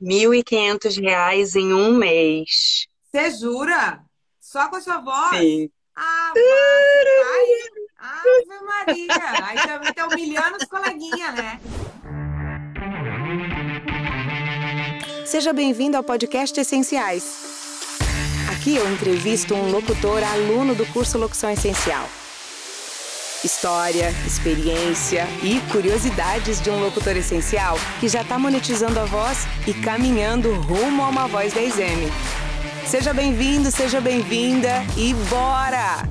R$ 1.500 em um mês. Você jura? Só com a sua voz? Sim. Ah, Ai, Ave Maria! Aí também tá humilhando os coleguinhas, né? Seja bem-vindo ao podcast Essenciais. Aqui eu entrevisto um locutor aluno do curso Locução Essencial. História, experiência e curiosidades de um locutor essencial que já está monetizando a voz e caminhando rumo a uma voz 10M. Seja bem-vindo, seja bem-vinda e bora!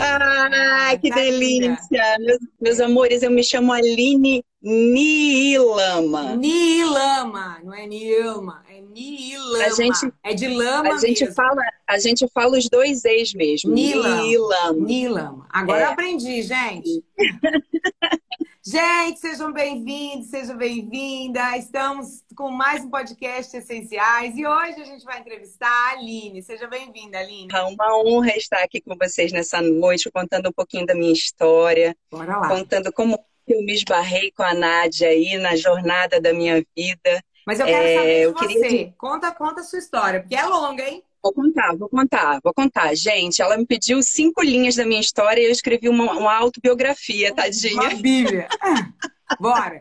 Ah, que delícia! Meus, meus amores, eu me chamo Aline Nilama. Nilama, não é Nilma, Nilama. A gente, é de lama a gente mesmo. fala, a gente fala os dois ex mesmo. Nilama. Nilama. Nilama. Agora É. eu aprendi, gente. gente, sejam bem-vindos, sejam bem-vindas. Estamos com mais um podcast Essenciais e hoje a gente vai entrevistar a Aline. Seja bem-vinda, Aline. É uma honra estar aqui com vocês nessa noite, contando um pouquinho da minha história, Bora lá. contando como eu me esbarrei com a Nádia aí na jornada da minha vida. Mas eu quero É, saber de eu você. queria Conta, conta a sua história, porque é longa, hein? Vou contar, vou contar, vou contar. Gente, ela me pediu cinco linhas da minha história e eu escrevi uma, uma autobiografia, tadinha. Uma bíblia. Bora.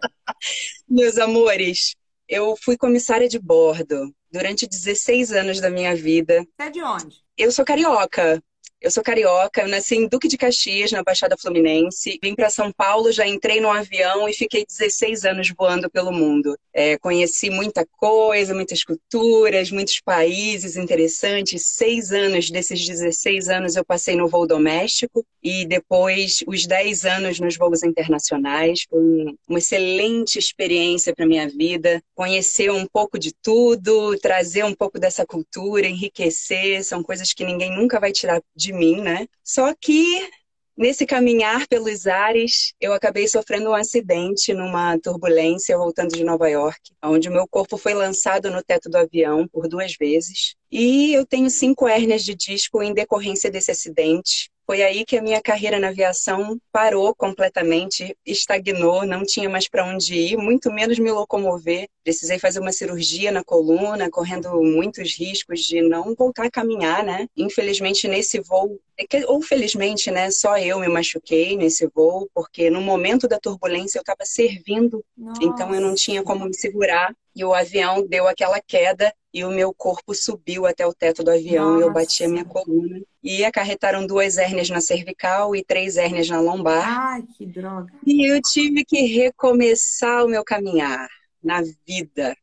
Meus amores, eu fui comissária de bordo durante 16 anos da minha vida. Você é de onde? Eu sou carioca. Eu sou carioca, eu nasci em Duque de Caxias, na Baixada Fluminense. Vim para São Paulo, já entrei no avião e fiquei 16 anos voando pelo mundo. É, conheci muita coisa, muitas culturas, muitos países interessantes. Seis anos desses 16 anos eu passei no voo doméstico e depois os 10 anos nos voos internacionais. Foi um- uma excelente experiência para minha vida. Conhecer um pouco de tudo, trazer um pouco dessa cultura, enriquecer, são coisas que ninguém nunca vai tirar de mim, né? Só que nesse caminhar pelos ares, eu acabei sofrendo um acidente numa turbulência voltando de Nova York, onde o meu corpo foi lançado no teto do avião por duas vezes. E eu tenho cinco hérnias de disco em decorrência desse acidente. Foi aí que a minha carreira na aviação parou completamente, estagnou, não tinha mais para onde ir, muito menos me locomover. Precisei fazer uma cirurgia na coluna, correndo muitos riscos de não voltar a caminhar, né? Infelizmente, nesse voo, é ou felizmente, né? Só eu me machuquei nesse voo, porque no momento da turbulência eu estava servindo então eu não tinha como me segurar e o avião deu aquela queda e o meu corpo subiu até o teto do avião e eu bati a minha Nossa. coluna. E acarretaram duas hérnias na cervical e três hérnias na lombar. Ai, que droga. E eu tive que recomeçar o meu caminhar na vida.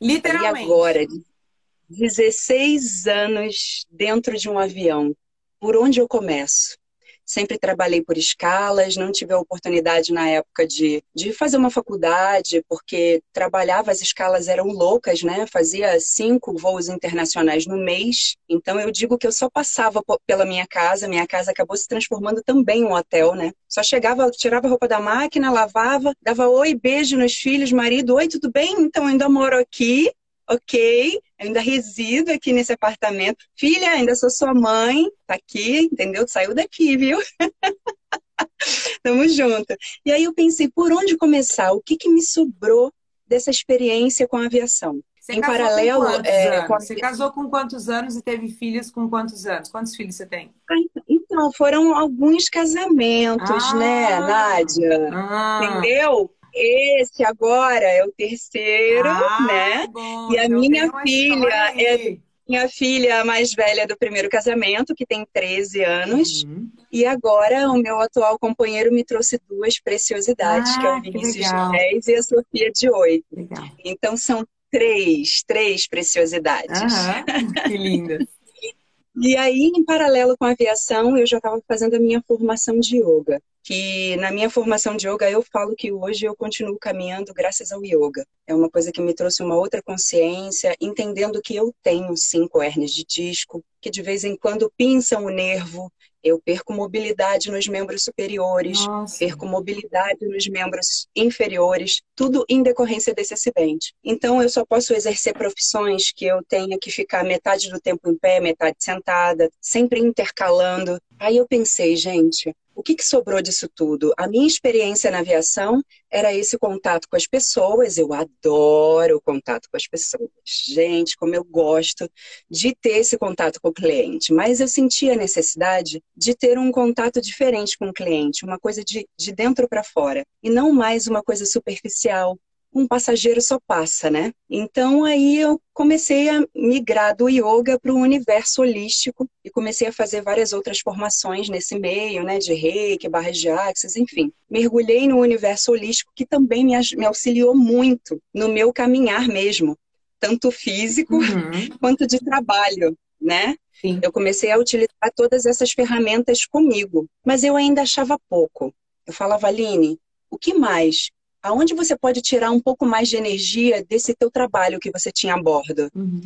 E Literalmente. agora, 16 anos dentro de um avião, por onde eu começo? Sempre trabalhei por escalas, não tive a oportunidade na época de, de fazer uma faculdade, porque trabalhava, as escalas eram loucas, né? Fazia cinco voos internacionais no mês. Então eu digo que eu só passava pela minha casa, minha casa acabou se transformando também em um hotel, né? Só chegava, tirava a roupa da máquina, lavava, dava oi, beijo nos filhos, marido, oi, tudo bem? Então ainda moro aqui, ok, eu ainda resido aqui nesse apartamento. Filha, ainda sou sua mãe, tá aqui, entendeu? Saiu daqui, viu? Tamo junto. E aí eu pensei, por onde começar? O que que me sobrou dessa experiência com a aviação? Você Em paralelo, com é, com a- Você casou com quantos anos e teve filhos com quantos anos? Quantos filhos você tem? Então, foram alguns casamentos, Ah. né, Nádia? Ah, Entendeu? Esse agora é o terceiro, ah, né? bom, E a minha filha aí. Minha filha mais velha do primeiro casamento, que tem 13 anos. Uhum. E agora o meu atual companheiro me trouxe duas preciosidades, que é Ah, o que Vinícius de 10 e a Sofia de 8. Legal. Então são três, três preciosidades. Aham, que linda. E aí, em paralelo com a aviação, eu já estava fazendo a minha formação de yoga. Que na minha formação de yoga eu falo que hoje eu continuo caminhando graças ao yoga. É uma coisa que me trouxe uma outra consciência, entendendo que eu tenho cinco hérnias de disco, que de vez em quando pinçam o nervo, eu perco mobilidade nos membros superiores, Nossa. perco mobilidade nos membros inferiores, tudo em decorrência desse acidente. Então, eu só posso exercer profissões que eu tenha que ficar metade do tempo em pé, metade sentada, sempre intercalando. Aí eu pensei, gente, o que, que sobrou disso tudo? A minha experiência na aviação era esse contato com as pessoas. Eu adoro o contato com as pessoas. Gente, como eu gosto de ter esse contato com o cliente. Mas eu sentia a necessidade de ter um contato diferente com o cliente, uma coisa de, de dentro para fora. E não mais uma coisa superficial, um passageiro só passa, né? Então aí eu comecei a migrar do yoga para o universo holístico e comecei a fazer várias outras formações nesse meio, né? De reiki, barras de axis, enfim. Mergulhei no universo holístico que também me, auxiliou muito no meu caminhar mesmo, tanto físico uhum. quanto de trabalho, né? Sim. Eu comecei a utilizar todas essas ferramentas comigo, mas eu ainda achava pouco. Eu falava, Aline, o que mais? Aonde você pode tirar um pouco mais de energia desse teu trabalho que você tinha a bordo? Uhum.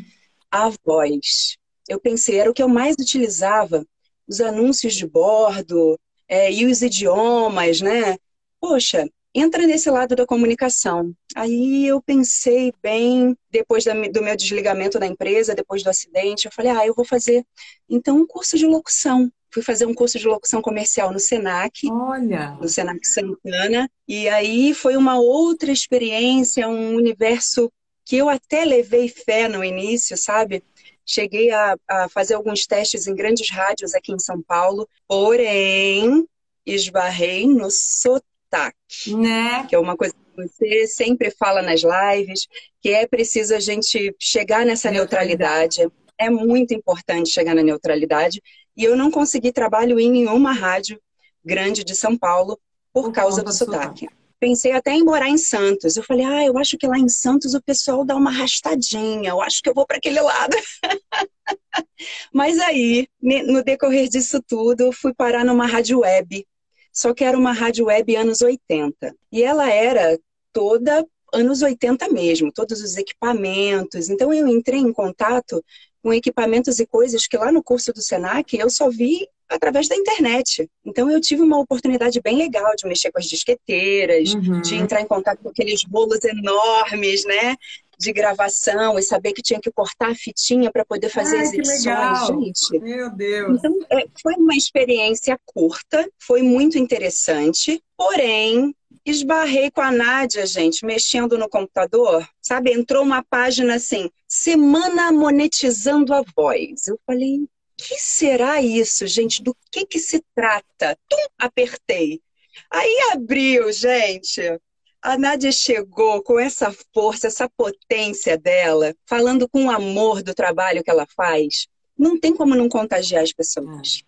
A voz. Eu pensei, era o que eu mais utilizava, os anúncios de bordo é, e os idiomas, né? Poxa, entra nesse lado da comunicação. Aí eu pensei bem, depois do meu desligamento da empresa, depois do acidente, eu falei, ah, eu vou fazer então um curso de locução fui fazer um curso de locução comercial no Senac. Olha! No Senac Santana. E aí foi uma outra experiência, um universo que eu até levei fé no início, sabe? Cheguei a, a fazer alguns testes em grandes rádios aqui em São Paulo, porém esbarrei no sotaque. Né? Que é uma coisa que você sempre fala nas lives, que é preciso a gente chegar nessa neutralidade. neutralidade. É muito importante chegar na neutralidade. E eu não consegui trabalho em nenhuma rádio grande de São Paulo por, por causa do sotaque. sotaque. Pensei até em morar em Santos. Eu falei, ah, eu acho que lá em Santos o pessoal dá uma arrastadinha, eu acho que eu vou para aquele lado. Mas aí, no decorrer disso tudo, fui parar numa rádio web. Só que era uma rádio web anos 80. E ela era toda anos 80 mesmo, todos os equipamentos. Então eu entrei em contato com equipamentos e coisas que lá no curso do Senac eu só vi através da internet. Então eu tive uma oportunidade bem legal de mexer com as disqueteiras, uhum. de entrar em contato com aqueles bolos enormes, né? De gravação e saber que tinha que cortar a fitinha para poder fazer Ai, exibições. Gente. Meu Deus. Então, é, foi uma experiência curta, foi muito interessante, porém esbarrei com a Nádia, gente, mexendo no computador, sabe? Entrou uma página assim, Semana Monetizando a Voz. Eu falei, o que será isso, gente? Do que que se trata? Tum, apertei. Aí abriu, gente. A Nádia chegou com essa força, essa potência dela, falando com amor do trabalho que ela faz. Não tem como não contagiar as pessoas.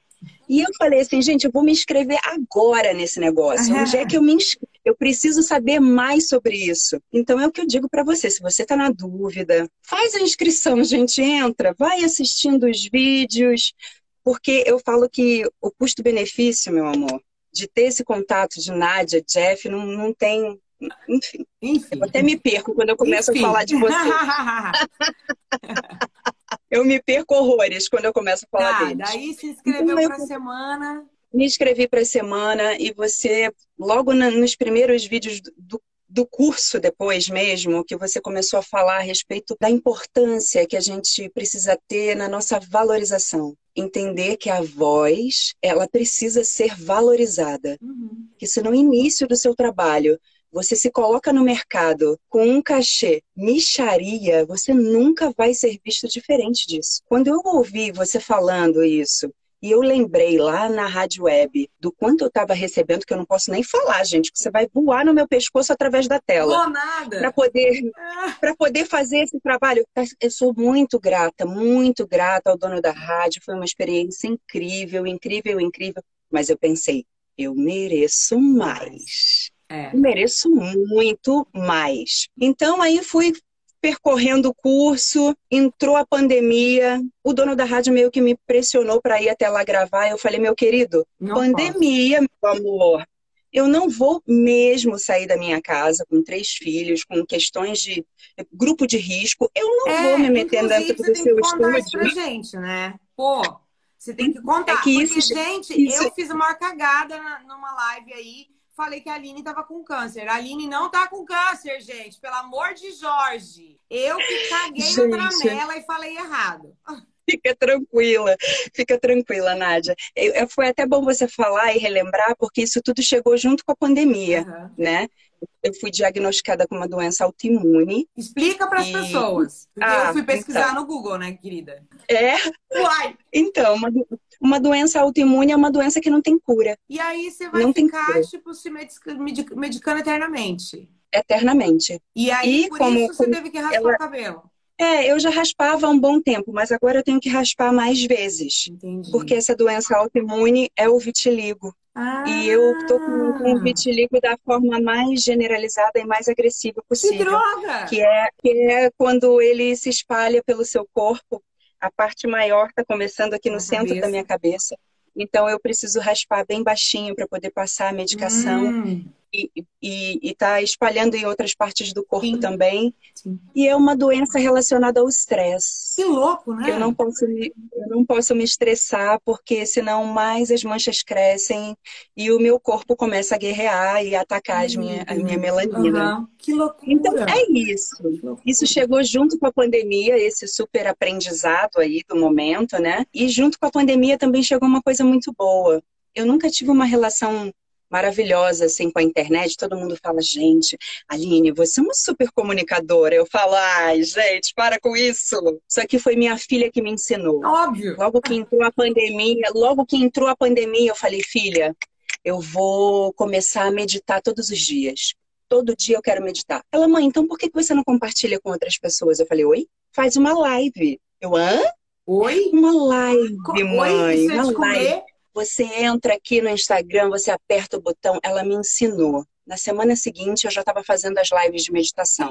E eu falei assim, gente, eu vou me inscrever agora nesse negócio. Uhum. Onde é que eu me inscrevo? Eu preciso saber mais sobre isso. Então é o que eu digo para você. Se você está na dúvida, faz a inscrição, gente. Entra, vai assistindo os vídeos. Porque eu falo que o custo-benefício, meu amor, de ter esse contato de Nádia, Jeff, não, não tem. Enfim. Enfim. Eu até me perco quando eu começo Enfim. a falar de você. eu me perco horrores quando eu começo a falar tá, deles. Daí se inscreveu então, para semana. Me inscrevi para a semana e você, logo na, nos primeiros vídeos do, do curso depois mesmo, que você começou a falar a respeito da importância que a gente precisa ter na nossa valorização. Entender que a voz, ela precisa ser valorizada. Uhum. Que se no início do seu trabalho você se coloca no mercado com um cachê micharia, você nunca vai ser visto diferente disso. Quando eu ouvi você falando isso, e eu lembrei lá na rádio web do quanto eu estava recebendo, que eu não posso nem falar, gente, que você vai voar no meu pescoço através da tela. Para poder, para poder fazer esse trabalho. Eu sou muito grata, muito grata ao dono da rádio. Foi uma experiência incrível, incrível, incrível. Mas eu pensei, eu mereço mais. É. Mereço muito mais. Então aí fui percorrendo o curso, entrou a pandemia, o dono da rádio meio que me pressionou para ir até lá gravar. Eu falei, meu querido, não pandemia, posso. meu amor. Eu não vou mesmo sair da minha casa com três filhos, com questões de grupo de risco. Eu não é, vou me meter dentro do seu estúdio. Isso pra gente, né? Pô, você tem que contar. É que porque, isso, gente, isso... eu fiz uma cagada numa live aí falei que a Aline estava com câncer. A Aline não tá com câncer, gente. Pelo amor de Jorge. Eu que caguei gente. na tramela e falei errado. Fica tranquila, fica tranquila, Nádia. Eu, foi até bom você falar e relembrar, porque isso tudo chegou junto com a pandemia, uhum. né? Eu fui diagnosticada com uma doença autoimune. Explica para as e... pessoas. Ah, eu fui pesquisar então. no Google, né, querida? É? Uai! Então, uma, uma doença autoimune é uma doença que não tem cura. E aí você vai não ficar, tipo, se medicando eternamente. Eternamente. E aí, e por como, isso, você teve que raspar ela... o cabelo. É, eu já raspava há um bom tempo, mas agora eu tenho que raspar mais vezes. Entendi. Porque essa doença autoimune é o vitiligo. Ah. E eu tô com, com o vitiligo da forma mais generalizada e mais agressiva possível. Que droga! Que é, que é quando ele se espalha pelo seu corpo. A parte maior está começando aqui no centro cabeça. da minha cabeça. Então eu preciso raspar bem baixinho para poder passar a medicação. Hum e está espalhando em outras partes do corpo Sim. também. Sim. E é uma doença relacionada ao estresse. Que louco, né? Eu não posso me, eu não posso me estressar, porque senão mais as manchas crescem e o meu corpo começa a guerrear e atacar as minha, a minha melanina. Uhum. Que loucura! Então é isso. Isso chegou junto com a pandemia, esse super aprendizado aí do momento, né? E junto com a pandemia também chegou uma coisa muito boa. Eu nunca tive uma relação maravilhosa, assim, com a internet. Todo mundo fala, gente, Aline, você é uma super comunicadora. Eu falo, ai, gente, para com isso. Isso que foi minha filha que me ensinou. Óbvio. Logo que entrou a pandemia, logo que entrou a pandemia, eu falei, filha, eu vou começar a meditar todos os dias. Todo dia eu quero meditar. Ela, mãe, então por que você não compartilha com outras pessoas? Eu falei, oi? Faz uma live. Eu, hã? Oi? Uma live, mãe. Oi, é uma live. Comer? Você entra aqui no Instagram, você aperta o botão, ela me ensinou. Na semana seguinte, eu já estava fazendo as lives de meditação.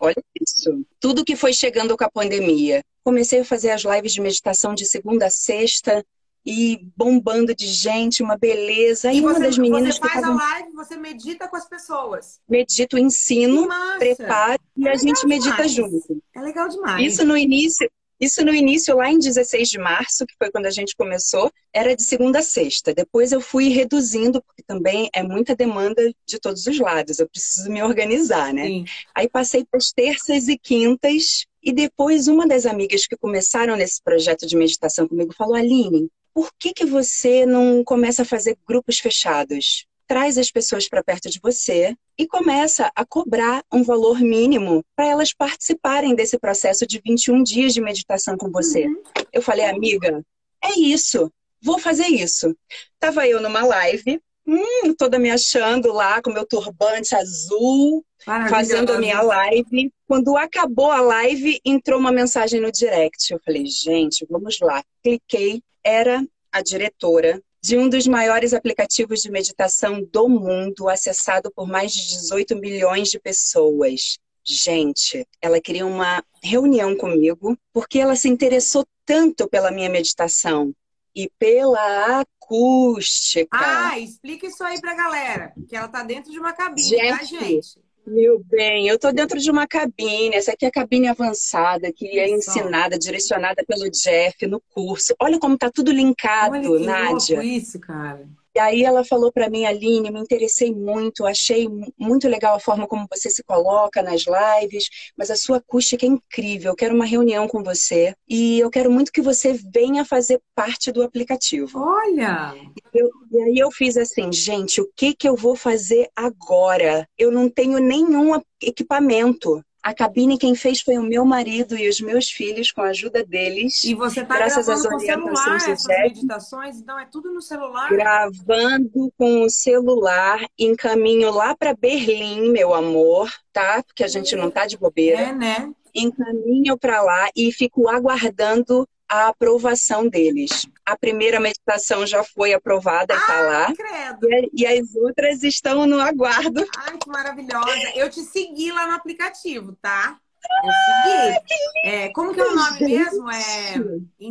Olha isso. Tudo que foi chegando com a pandemia. Comecei a fazer as lives de meditação de segunda a sexta e bombando de gente, uma beleza. E, e uma das meninas. Você faz a live, você medita com as pessoas. Medito, ensino, preparo e é a gente medita demais. junto. É legal demais. Isso no início, isso no início, lá em 16 de março, que foi quando a gente começou, era de segunda a sexta. Depois eu fui reduzindo, porque também é muita demanda de todos os lados. Eu preciso me organizar, né? Sim. Aí passei para as terças e quintas. E depois uma das amigas que começaram nesse projeto de meditação comigo falou: Aline, por que, que você não começa a fazer grupos fechados? Traz as pessoas para perto de você e começa a cobrar um valor mínimo para elas participarem desse processo de 21 dias de meditação com você. Uhum. Eu falei, amiga, é isso, vou fazer isso. Tava eu numa live, hum, toda me achando lá com meu turbante azul, fazendo a minha live. Quando acabou a live, entrou uma mensagem no direct. Eu falei, gente, vamos lá. Cliquei, era a diretora de um dos maiores aplicativos de meditação do mundo, acessado por mais de 18 milhões de pessoas. Gente, ela queria uma reunião comigo porque ela se interessou tanto pela minha meditação e pela acústica. Ah, explica isso aí pra galera, que ela tá dentro de uma cabine, gente, tá, gente? Meu bem, eu estou dentro de uma cabine. Essa aqui é a cabine avançada, que é ensinada, direcionada pelo Jeff no curso. Olha como tá tudo linkado, Olha que Nádia. Louco isso, cara. E aí ela falou para mim, Aline, me interessei muito, achei muito legal a forma como você se coloca nas lives, mas a sua acústica é incrível. Eu quero uma reunião com você e eu quero muito que você venha fazer parte do aplicativo. Olha! Eu, e aí eu fiz assim, gente, o que que eu vou fazer agora? Eu não tenho nenhum equipamento. A cabine quem fez foi o meu marido e os meus filhos, com a ajuda deles. E você está gravando às com celular essas meditações? Então é tudo no celular? Gravando com o celular, encaminho lá para Berlim, meu amor, tá? Porque a gente não tá de bobeira. É, né? Encaminho para lá e fico aguardando a aprovação deles. A primeira meditação já foi aprovada, está lá. Credo. E, e, as outras estão no aguardo. Ai, que maravilhosa. Eu te segui lá no aplicativo, tá? Eu segui. É, como que é o nome gente, mesmo? É...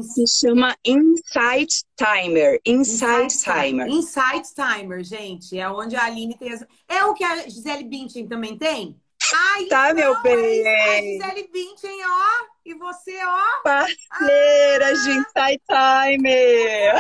Se chama Insight Timer. Insight, Insight Timer. Insight Timer, gente. É onde a Aline tem. As... É o que a Gisele Bündchen também tem? Ai, tá, então, meu bem. É a Gisele Bündchen, ó. E você, ó. Parceira ah, de Insight Timer.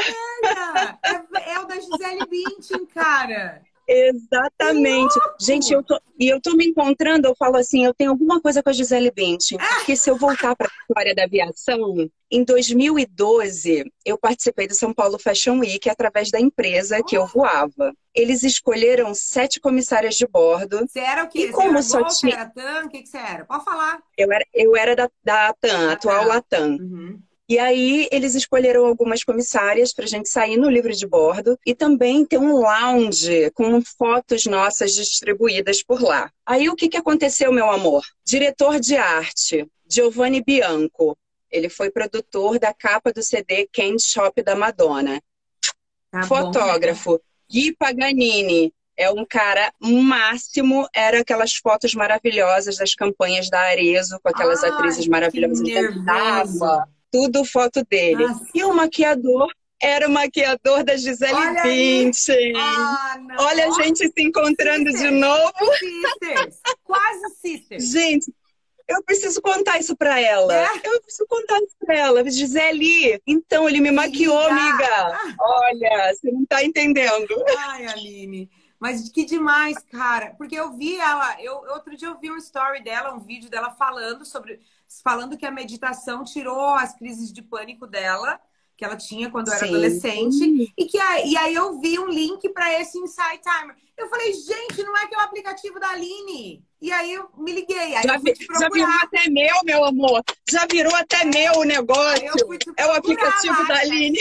É, é, o da Gisele Bündchen, cara. Exatamente. Gente, eu tô, e eu tô me encontrando, eu falo assim, eu tenho alguma coisa com a Gisele Bündchen, porque se eu voltar para a história da aviação, em 2012 eu participei do São Paulo Fashion Week através da empresa que eu voava. Eles escolheram sete comissárias de bordo. Você era o quê? E como você era só tinha... era TAM? O que, que você era? Pode falar. Eu era, eu era da, da TAM, atual Latam. Uhum. E aí eles escolheram algumas comissárias para a gente sair no livro de bordo e também ter um lounge com fotos nossas distribuídas por lá. Aí o que, que aconteceu, meu amor? Diretor de arte, Giovanni Bianco. Ele foi produtor da capa do CD Candy Shop da Madonna. Tá Fotógrafo, bom? Gui Paganini. É um cara máximo, era aquelas fotos maravilhosas das campanhas da Arezo, com aquelas Ai, atrizes maravilhosas. Que tudo foto dele. Ah, e o maquiador era o maquiador da Gisele Bündchen. Ah, Olha a gente se encontrando sisters. de novo. Sisters. Quase sisters. Gente, eu preciso contar isso pra ela. É? Eu preciso contar isso pra ela. Gisele, então ele me maquiou, amiga. Olha, você não tá entendendo. Ai, Aline. Mas que demais, cara. Porque eu vi ela, eu outro dia eu vi um story dela, um vídeo dela falando sobre falando que a meditação tirou as crises de pânico dela, que ela tinha quando era Sim. adolescente, e que aí, e aí eu vi um link para esse Insight Timer. Eu falei, gente, não é que é o aplicativo da Aline? E aí eu me liguei. Aí já, vi, já virou até meu, meu amor. Já virou até meu o negócio. É o aplicativo lá, da Aline.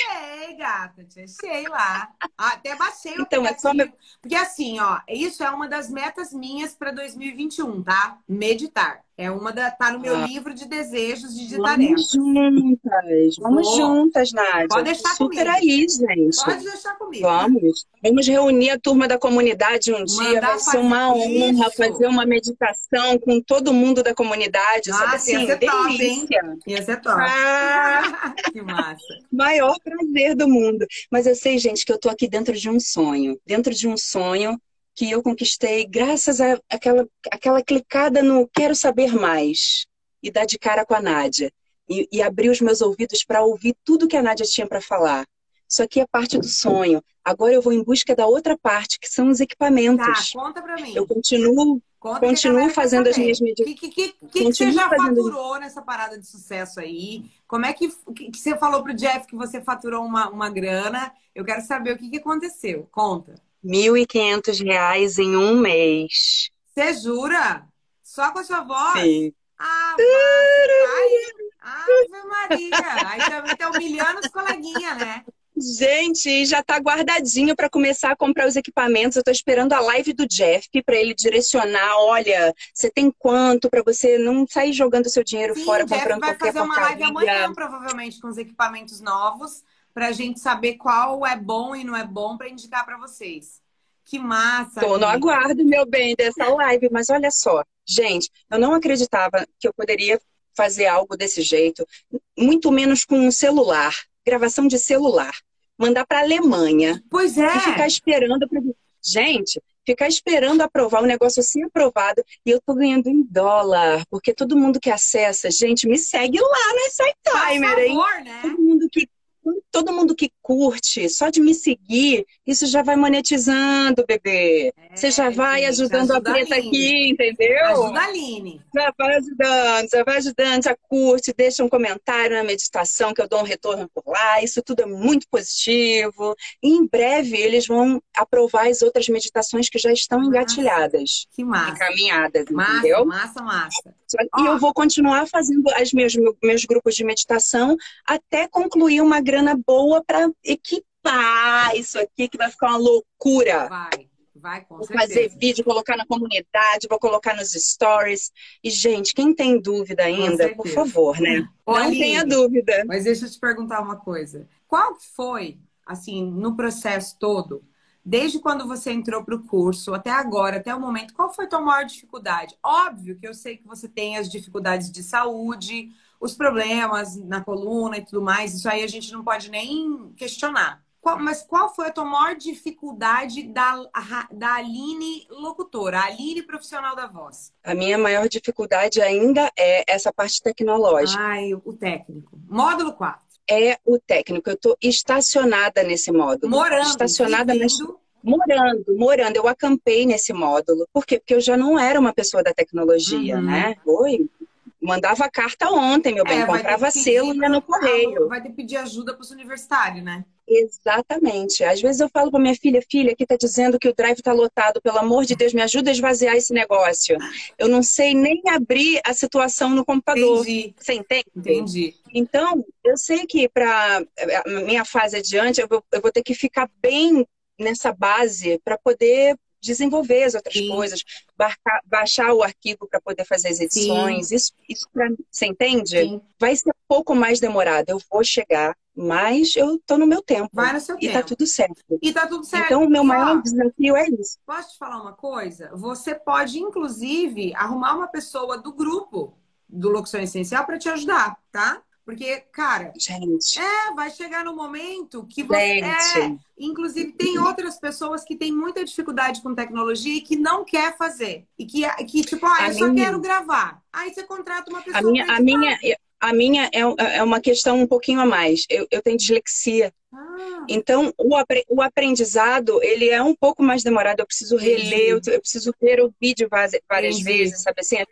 Achei, gata. Te achei lá. Até baixei o então, É só meu... Porque assim, ó, isso é uma das metas minhas para 2021, tá? Meditar. É uma da. Tá no meu ah. livro de desejos de, de Vamos juntas. Vamos Vou. juntas, Nádia. Pode deixar Super comigo. aí, gente. Pode deixar comigo. Vamos. Vamos reunir a turma da comunidade um dia. Vai ser uma honra fazer uma meditação com todo mundo da comunidade. Ah, sabe assim? Ia ser top, hein? Ia ser top. Ah, que massa. Maior prazer do mundo. Mas eu sei, gente, que eu tô aqui dentro de um sonho. Dentro de um sonho que eu conquistei graças àquela aquela clicada no quero saber mais e dar de cara com a Nádia. E, e abrir os meus ouvidos para ouvir tudo que a Nádia tinha para falar. Isso aqui é parte do sonho. Agora eu vou em busca da outra parte, que são os equipamentos. Tá, conta para mim. Eu continuo, continuo fazendo as minhas meditações. O que, que, que, que, você já faturou nessa parada de sucesso aí? Como é que, que, que você falou pro Jeff que você faturou uma, uma grana? Eu quero saber o que, que aconteceu. Conta. R$ reais em um mês. Você jura? Só com a sua voz? Sim. Ah, Ai, Ave Maria! Aí também tá humilhando os coleguinhas, né? Gente, já tá guardadinho para começar a comprar os equipamentos. Eu tô esperando a live do Jeff para ele direcionar. Olha, você tem quanto para você não sair jogando seu dinheiro Sim, fora Jeff comprando vai fazer uma live amanhã, provavelmente, com os equipamentos novos para a gente saber qual é bom e não é bom para indicar para vocês. Que massa! Tô no aguardo, meu bem, dessa live, mas olha só, gente, eu não acreditava que eu poderia fazer algo desse jeito, muito menos com um celular, gravação de celular, mandar para Alemanha. Pois é. E ficar esperando pra... Gente, ficar esperando aprovar o negócio assim aprovado e eu tô ganhando em dólar, porque todo mundo que acessa, gente, me segue lá no Timer, hein? Né? Todo mundo que todo mundo que curte, só de me seguir, isso já vai monetizando, bebê. É, Você já vai gente, ajudando a preta aqui, entendeu? Ajuda a Aline. Já vai ajudando, já vai ajudando, já curte, deixa um comentário na meditação que eu dou um retorno por lá. Isso tudo é muito positivo. E em breve eles vão aprovar as outras meditações que já estão massa. engatilhadas. Que massa. Encaminhadas, massa, entendeu? Massa, massa. E eu vou continuar fazendo os meus, meus grupos de meditação até concluir uma grana boa para equipar isso aqui, que vai ficar uma loucura. Vai, vai, Vou fazer vídeo, colocar na comunidade, vou colocar nos stories. E, gente, quem tem dúvida ainda, por favor, né? Não Aline, tenha dúvida. Mas deixa eu te perguntar uma coisa. Qual foi, assim, no processo todo, desde quando você entrou para o curso até agora, até o momento, qual foi a tua maior dificuldade? Óbvio que eu sei que você tem as dificuldades de saúde, os problemas na coluna e tudo mais, isso aí a gente não pode nem questionar. Qual, mas qual foi a tua maior dificuldade da, da Aline locutora, a Aline profissional da voz? A minha maior dificuldade ainda é essa parte tecnológica. Ai, o técnico. Módulo 4. É o técnico. Eu estou estacionada nesse módulo. Morando, estacionada vivendo, Morando, morando. Eu acampei nesse módulo. Por quê? Porque eu já não era uma pessoa da tecnologia, uhum. né? Oi, mandava carta ontem, meu bem, é, comprava selo e ia no correio. Vai ter que pedir ajuda para os universitários, né? Exatamente. Às vezes eu falo para minha filha, filha, aqui tá dizendo que o drive tá lotado, pelo amor de Deus, me ajuda a esvaziar esse negócio. Eu não sei nem abrir a situação no computador. Entendi. Você entende? Entendi. Então, eu sei que para minha fase adiante, eu vou, eu vou ter que ficar bem nessa base para poder desenvolver as outras Sim. coisas, baixar, baixar o arquivo para poder fazer as edições. Sim. Isso, isso pra, você entende? Sim. Vai ser um pouco mais demorado. Eu vou chegar, mas eu tô no meu tempo. Vai no seu e tá tempo. E tá tudo certo. E tá tudo certo. Então, o meu maior desafio é isso. Posso te falar uma coisa? Você pode, inclusive, arrumar uma pessoa do grupo do Locução Essencial para te ajudar, tá? Porque, cara, gente. é, vai chegar no momento que você. É, inclusive, tem outras pessoas que têm muita dificuldade com tecnologia e que não quer fazer. E que, que tipo, ah, eu só quero gravar. Aí você contrata uma pessoa. A minha, a minha, a minha é, é uma questão um pouquinho a mais. Eu, eu tenho dislexia. Ah. Então, o, o aprendizado, ele é um pouco mais demorado. Eu preciso reler, eu, eu preciso ver o vídeo várias, várias vezes, sabe assim? É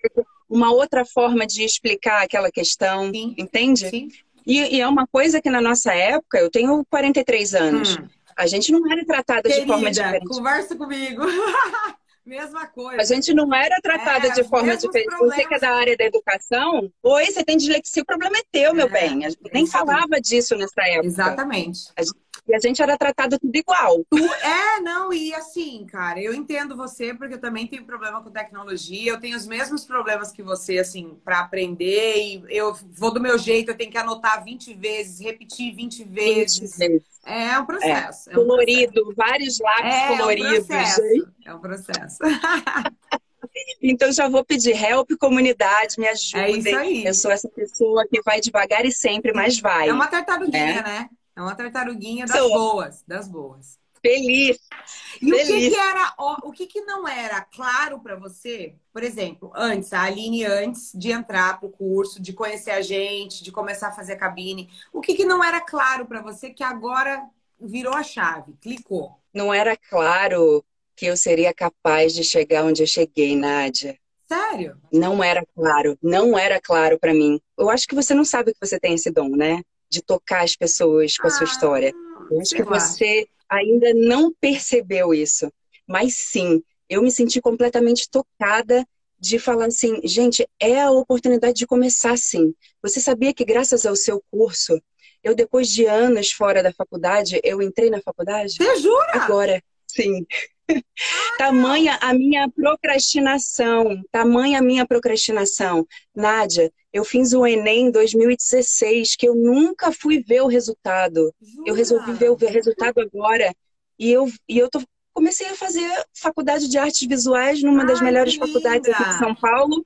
uma outra forma de explicar aquela questão, Sim. entende? Sim. E, e, é uma coisa que na nossa época, eu tenho 43 anos, hum. a gente não era tratada Querida, de forma diferente. conversa comigo. Mesma coisa. A gente não era tratada é, de forma diferente. Problemas. Você que é da área da educação, oi, você tem dislexia, o problema é teu, meu é, bem. A gente nem falava disso nessa época. Exatamente. A gente e a gente era tratado tudo igual. É, não, e assim, cara, eu entendo você, porque eu também tenho problema com tecnologia, eu tenho os mesmos problemas que você, assim, para aprender, e eu vou do meu jeito, eu tenho que anotar 20 vezes, repetir 20 vezes. 20 vezes. É um processo. É, é um colorido, processo. vários lápis é, coloridos. É um processo. É um processo. Então já vou pedir help, comunidade, me ajudem. É isso aí. Eu sou essa pessoa que vai devagar e sempre, mas vai. É uma tartaruguinha, é. né? É uma tartaruguinha das Sou. boas, das boas. Feliz. E Feliz. o que, que era, o que, que não era claro para você? Por exemplo, antes, a Aline, antes de entrar pro curso, de conhecer a gente, de começar a fazer cabine, o que, que não era claro para você que agora virou a chave, clicou? Não era claro que eu seria capaz de chegar onde eu cheguei, Nádia. Sério? Não era claro, não era claro para mim. Eu acho que você não sabe que você tem esse dom, né? De tocar as pessoas com a sua ah, história. Eu acho que você ainda não percebeu isso. Mas sim, eu me senti completamente tocada de falar assim, gente, é a oportunidade de começar assim. Você sabia que graças ao seu curso, eu depois de anos fora da faculdade, eu entrei na faculdade? Você jura? Agora, sim. Tamanha a minha procrastinação, tamanha a minha procrastinação. Nádia, eu fiz o Enem em 2016, que eu nunca fui ver o resultado. Jura? Eu resolvi ver o resultado agora. E eu, e eu tô, comecei a fazer faculdade de artes visuais numa Ai, das melhores faculdades aqui de São Paulo.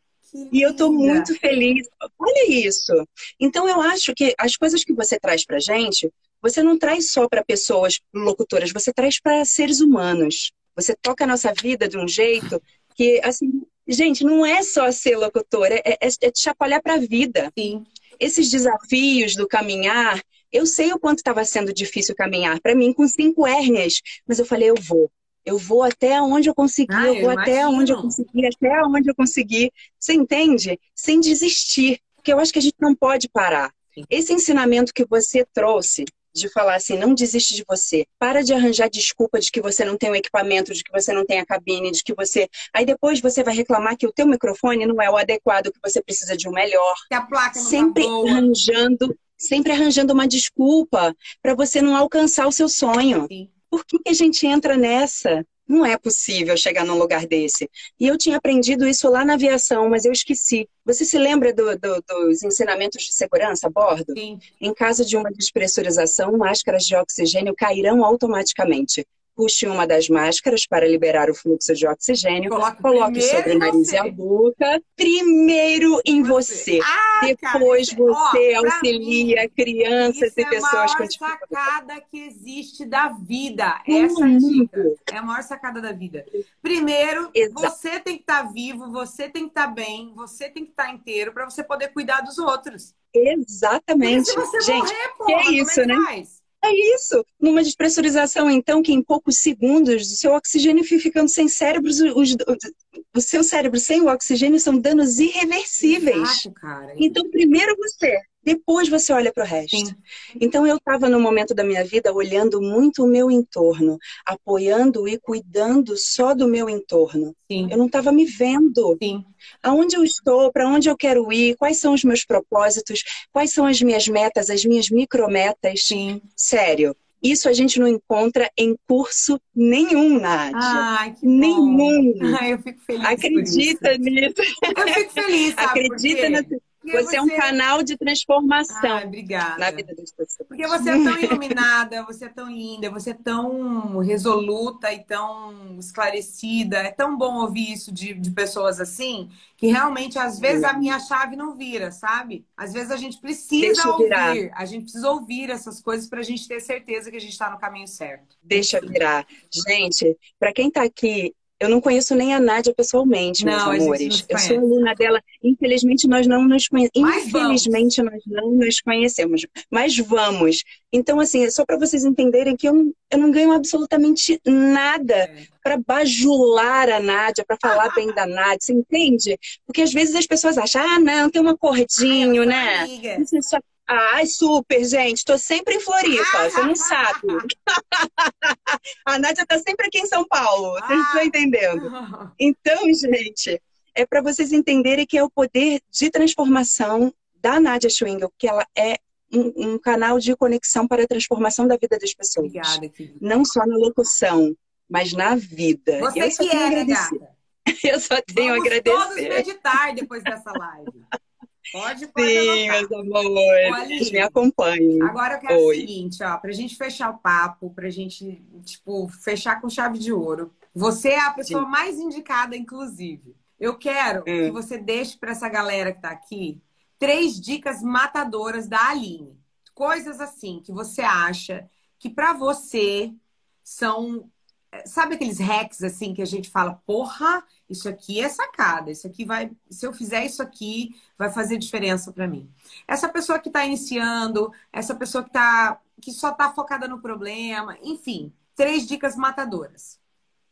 E eu estou muito feliz. Olha isso. Então eu acho que as coisas que você traz para gente, você não traz só para pessoas locutoras, você traz para seres humanos. Você toca a nossa vida de um jeito que, assim, gente, não é só ser locutor, é, é, é te chacoalhar para a vida. Sim. Esses desafios do caminhar, eu sei o quanto estava sendo difícil caminhar para mim com cinco hérnias, mas eu falei, eu vou. Eu vou até onde eu conseguir, ah, eu vou eu até onde eu conseguir, até onde eu conseguir. Você entende? Sem desistir. Porque eu acho que a gente não pode parar. Esse ensinamento que você trouxe de falar assim, não desiste de você. Para de arranjar desculpa de que você não tem o equipamento, de que você não tem a cabine, de que você. Aí depois você vai reclamar que o teu microfone não é o adequado, que você precisa de um melhor. Que a placa não tá Sempre tá boa. arranjando, sempre arranjando uma desculpa para você não alcançar o seu sonho. Sim. Por que, que a gente entra nessa? Não é possível chegar num lugar desse. E eu tinha aprendido isso lá na aviação, mas eu esqueci. Você se lembra do, do, dos ensinamentos de segurança a bordo? Sim. Em caso de uma despressurização, máscaras de oxigênio cairão automaticamente puxe uma das máscaras para liberar o fluxo de oxigênio, coloque, coloque sobre o nariz e a boca, primeiro em você. você. Ah, Depois cara, você ó, auxilia mim, crianças e pessoas com dificuldade. É a maior sacada que existe da vida. Essa é dica. É a maior sacada da vida. Primeiro, Exato. você tem que estar tá vivo, você tem que estar tá bem, você tem que estar tá inteiro para você poder cuidar dos outros. Exatamente. Porque se você Gente, morrer, porra, que é isso, é que né? Faz? É isso. Numa despressurização, então, que em poucos segundos o seu oxigênio fica ficando sem cérebro, os, os, o seu cérebro sem o oxigênio são danos irreversíveis. Exato, cara. Então, primeiro você, depois você olha para o resto. Sim. Então, eu estava no momento da minha vida olhando muito o meu entorno, apoiando e cuidando só do meu entorno. Sim. Eu não estava me vendo. Sim. Aonde eu estou, para onde eu quero ir, quais são os meus propósitos, quais são as minhas metas, as minhas micrometas. Sim. Sério. Isso a gente não encontra em curso nenhum, Nádia. Ai, que nenhum. Ai, eu fico feliz. Acredita nisso. Eu fico feliz. Sabe Acredita nessa. Você, você, é um canal de transformação obrigada. na vida das pessoas. Porque você é tão iluminada, você é tão linda, você é tão resoluta e tão esclarecida. É tão bom ouvir isso de, de pessoas assim, que realmente, às vezes, a minha chave não vira, sabe? Às vezes a gente precisa ouvir. A gente precisa ouvir essas coisas para a gente ter certeza que a gente está no caminho certo. Deixa virar. Gente, para quem está aqui eu não conheço nem a Nádia pessoalmente, não, meus amores. Eu sou aluna dela. Infelizmente, nós não nos conhecemos. Infelizmente, nós não nos conhecemos. Mas vamos. Então, assim, é só para vocês entenderem que eu não, eu não ganho absolutamente nada é. para bajular a Nádia, para falar bem da Nádia. Você entende? Porque às vezes as pessoas acham, ah, não, tem uma cordinho, Ai, né? Amiga. Isso é só Ai, super, gente. Tô sempre em Floripa, você não sabe. a Nádia tá sempre aqui em São Paulo, vocês estão entendendo? Então, gente, é para vocês entenderem que é o poder de transformação da Nádia Schwingel, que ela é um, um, canal de conexão para a transformação da vida das pessoas. Obrigada, querida. Não só na locução, mas na vida. Você Eu que é, gata. Eu só tenho Vamos a agradecer. todos meditar depois dessa live. Pode, pode Sim, meus amores, me acompanhem. Agora eu quero Oi. o seguinte, ó, pra gente fechar o papo, pra gente, tipo, fechar com chave de ouro. Você é a pessoa Sim. mais indicada, inclusive. Eu quero hum. que você deixe para essa galera que tá aqui três dicas matadoras da Aline. Coisas assim que você acha que para você são sabe aqueles hacks assim que a gente fala, porra, isso aqui é sacada, isso aqui vai, se eu fizer isso aqui, vai fazer diferença para mim. Essa pessoa que está iniciando, essa pessoa que tá que só está focada no problema, enfim, três dicas matadoras.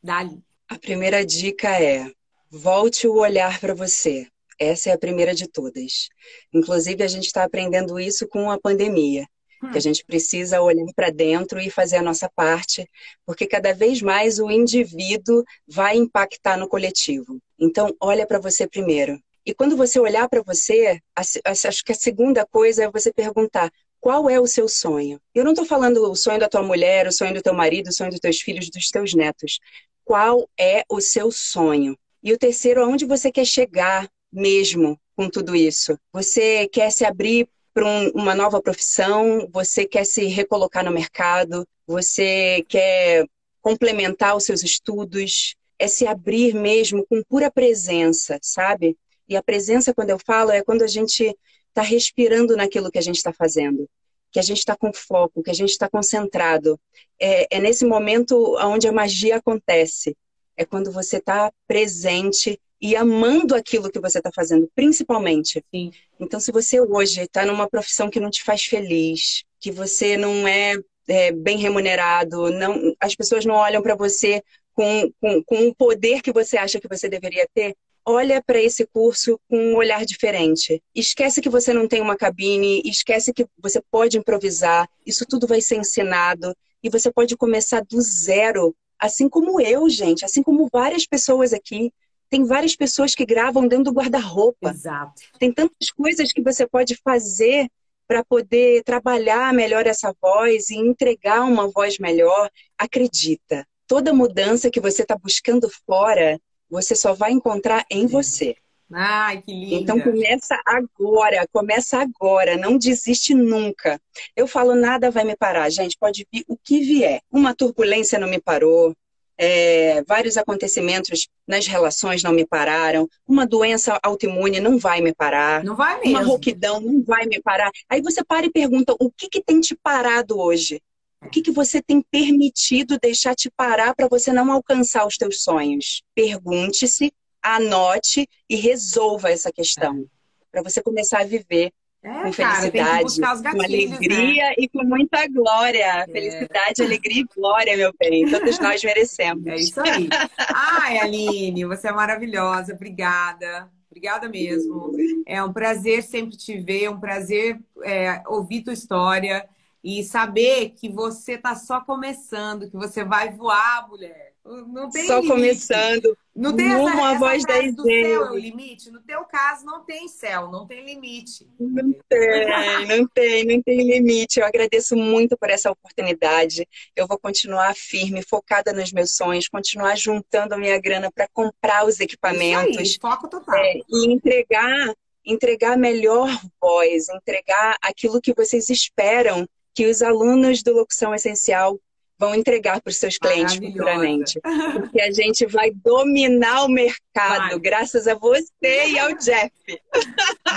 Dali. A primeira dica é: volte o olhar para você. Essa é a primeira de todas. Inclusive, a gente está aprendendo isso com a pandemia que a gente precisa olhar para dentro e fazer a nossa parte, porque cada vez mais o indivíduo vai impactar no coletivo. Então, olha para você primeiro. E quando você olhar para você, acho que a segunda coisa é você perguntar: qual é o seu sonho? Eu não estou falando o sonho da tua mulher, o sonho do teu marido, o sonho dos teus filhos, dos teus netos. Qual é o seu sonho? E o terceiro, aonde você quer chegar mesmo com tudo isso? Você quer se abrir para um, uma nova profissão, você quer se recolocar no mercado, você quer complementar os seus estudos, é se abrir mesmo com pura presença, sabe? E a presença, quando eu falo, é quando a gente está respirando naquilo que a gente está fazendo, que a gente está com foco, que a gente está concentrado. É, é nesse momento onde a magia acontece. É quando você está presente e amando aquilo que você está fazendo, principalmente. Sim. Então, se você hoje está numa profissão que não te faz feliz, que você não é, é bem remunerado, não, as pessoas não olham para você com, com, com o poder que você acha que você deveria ter, olha para esse curso com um olhar diferente. Esquece que você não tem uma cabine, esquece que você pode improvisar, isso tudo vai ser ensinado e você pode começar do zero, assim como eu, gente, assim como várias pessoas aqui. Tem várias pessoas que gravam dentro do guarda-roupa. Exato. Tem tantas coisas que você pode fazer para poder trabalhar melhor essa voz e entregar uma voz melhor. Acredita, toda mudança que você está buscando fora, você só vai encontrar em você. Ai, que lindo. Então começa agora, começa agora, não desiste nunca. Eu falo nada vai me parar, gente, pode vir o que vier. Uma turbulência não me parou, é, vários acontecimentos nas relações não me pararam, uma doença autoimune não vai me parar, não vai mesmo. uma rouquidão não vai me parar. Aí você para e pergunta: o que, que tem te parado hoje? O que, que você tem permitido deixar te parar para você não alcançar os teus sonhos? Pergunte-se, anote e resolva essa questão, é. para você começar a viver É, com felicidade, cara, com alegria né? e com muita glória. É. Felicidade, alegria e glória, meu bem. Todos nós merecemos. É isso aí. Ai, Aline, você é maravilhosa. Obrigada. Obrigada mesmo. É um prazer sempre te ver, um prazer é, ouvir tua história e saber que você está só começando, que você vai voar, mulher. Não tem Só limite. começando. Não tem essa, uma essa voz da do céu é o limite. No teu caso, não tem céu, não tem limite. Não tem, não tem, não tem limite. Eu agradeço muito por essa oportunidade. Eu vou continuar firme, focada nos meus sonhos, continuar juntando a minha grana para comprar os equipamentos. Aí, foco total. É, e entregar, entregar a melhor voz, entregar aquilo que vocês esperam que os alunos do Locução Essencial vão entregar para os seus clientes futuramente. Porque a gente vai dominar o mercado, vai. graças a você e ao Jeff.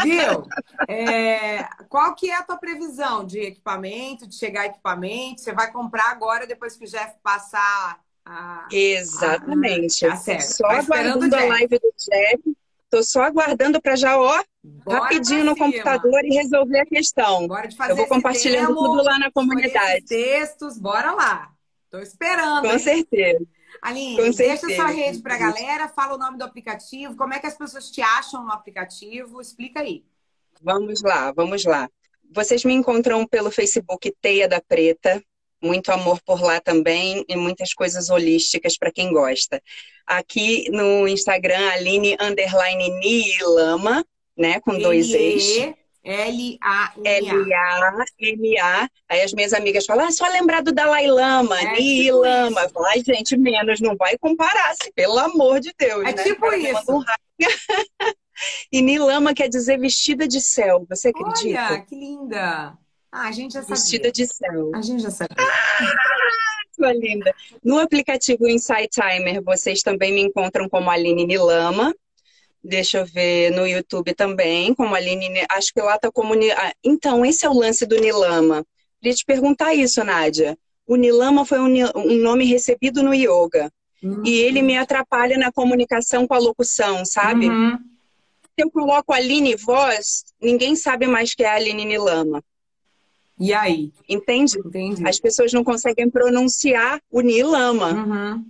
Viu? É, qual que é a tua previsão de equipamento, de chegar equipamento? Você vai comprar agora, depois que o Jeff passar a... Exatamente. A... Tá. Só aguardando a live do Jeff. Tô só aguardando para já, ó, Bora rapidinho no computador e resolver a questão. Bora de fazer Eu vou compartilhando demo, tudo lá na comunidade. Textos, bora lá. Tô esperando. Com hein? certeza. Aline, Com deixa certeza. sua rede para a galera, fala o nome do aplicativo, como é que as pessoas te acham no aplicativo, explica aí. Vamos lá, vamos lá. Vocês me encontram pelo Facebook Teia da Preta, muito amor por lá também e muitas coisas holísticas para quem gosta. Aqui no Instagram, Aline Underline Nilama, né? Com dois. L-A-M-A. L-A-M-A. Aí as minhas amigas falam, ah, só lembrar do Dalai Lama, é Nilama. Tipo Ai, gente, menos, não vai comparar-se, pelo amor de Deus. É né? tipo isso. E Nilama quer dizer vestida de céu, você acredita? Olha, que linda. Ah, a gente já sabia. Vestida de céu. A gente já sabia. Ah, sua linda. No aplicativo Insight Timer, vocês também me encontram como Aline Nilama. Deixa eu ver no YouTube também, como Aline. Acho que lá tá como. Ah, então, esse é o lance do Nilama. Queria te perguntar isso, Nádia. O Nilama foi um, um nome recebido no yoga. Uhum. E ele me atrapalha na comunicação com a locução, sabe? Uhum. Se eu coloco Aline voz, ninguém sabe mais que é a Aline Nilama. E aí? Entende? Entendi. As pessoas não conseguem pronunciar o Nilama. Uhum.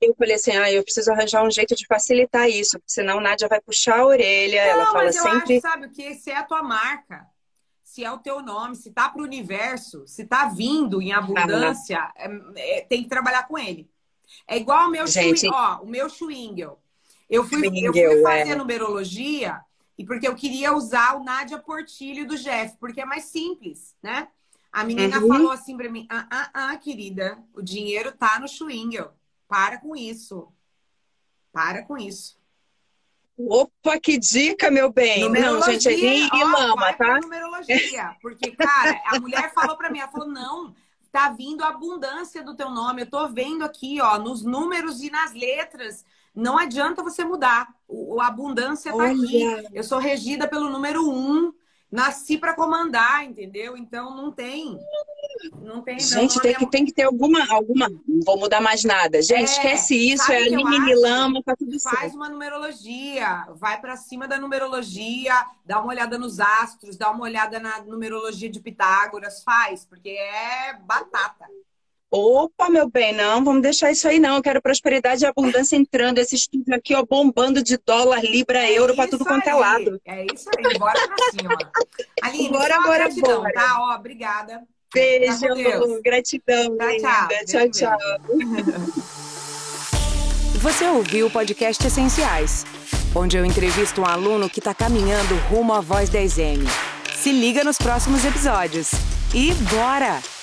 Eu falei assim, ah, eu preciso arranjar um jeito de facilitar isso, porque senão Nádia vai puxar a orelha, não, ela fala mas eu sempre... Acho, sabe o que? Se é a tua marca, se é o teu nome, se tá para o universo, se tá vindo em abundância, é, é, tem que trabalhar com ele. É igual o meu Gente... ó, o meu Schwingel. Eu fui, eu fui fazer é. numerologia e porque eu queria usar o Nádia Portilho do Jeff, porque é mais simples, né? A menina uhum. falou assim para mim: ah, ah, ah, querida, o dinheiro tá no Schwingel. Para com isso. Para com isso. Opa, que dica, meu bem. Não, gente, é e lama, tá? Numerologia. Porque, cara, a mulher falou para mim, ela falou, não, tá vindo abundância do teu nome. Eu tô vendo aqui, ó, nos números e nas letras. Não adianta você mudar. O, a abundância tá Olha. aqui. Eu sou regida pelo número um. Nasci para comandar, entendeu? Então não tem. Não tem. Gente, tem, que, tem que ter alguma, alguma. Não vou mudar mais nada. Gente, é, esquece isso. É Aline Lama, tá tudo Faz certo. uma numerologia. Vai para cima da numerologia. Dá uma olhada nos astros. Dá uma olhada na numerologia de Pitágoras. Faz, porque é batata. Opa, meu bem, não, vamos deixar isso aí não. Eu quero prosperidade e abundância entrando. Esse estudo aqui, ó, bombando de dólar, libra, é euro para tudo quanto é lado. É isso aí, bora pra cima. Aline, bora, bora, gratidão, bora. tá? Ó, obrigada. Beijo, gratidão, tchau, tchau. Tchau, tchau. Você ouviu o podcast Essenciais, onde eu entrevisto um aluno que está caminhando rumo à Voz 10M. Se liga nos próximos episódios. E bora!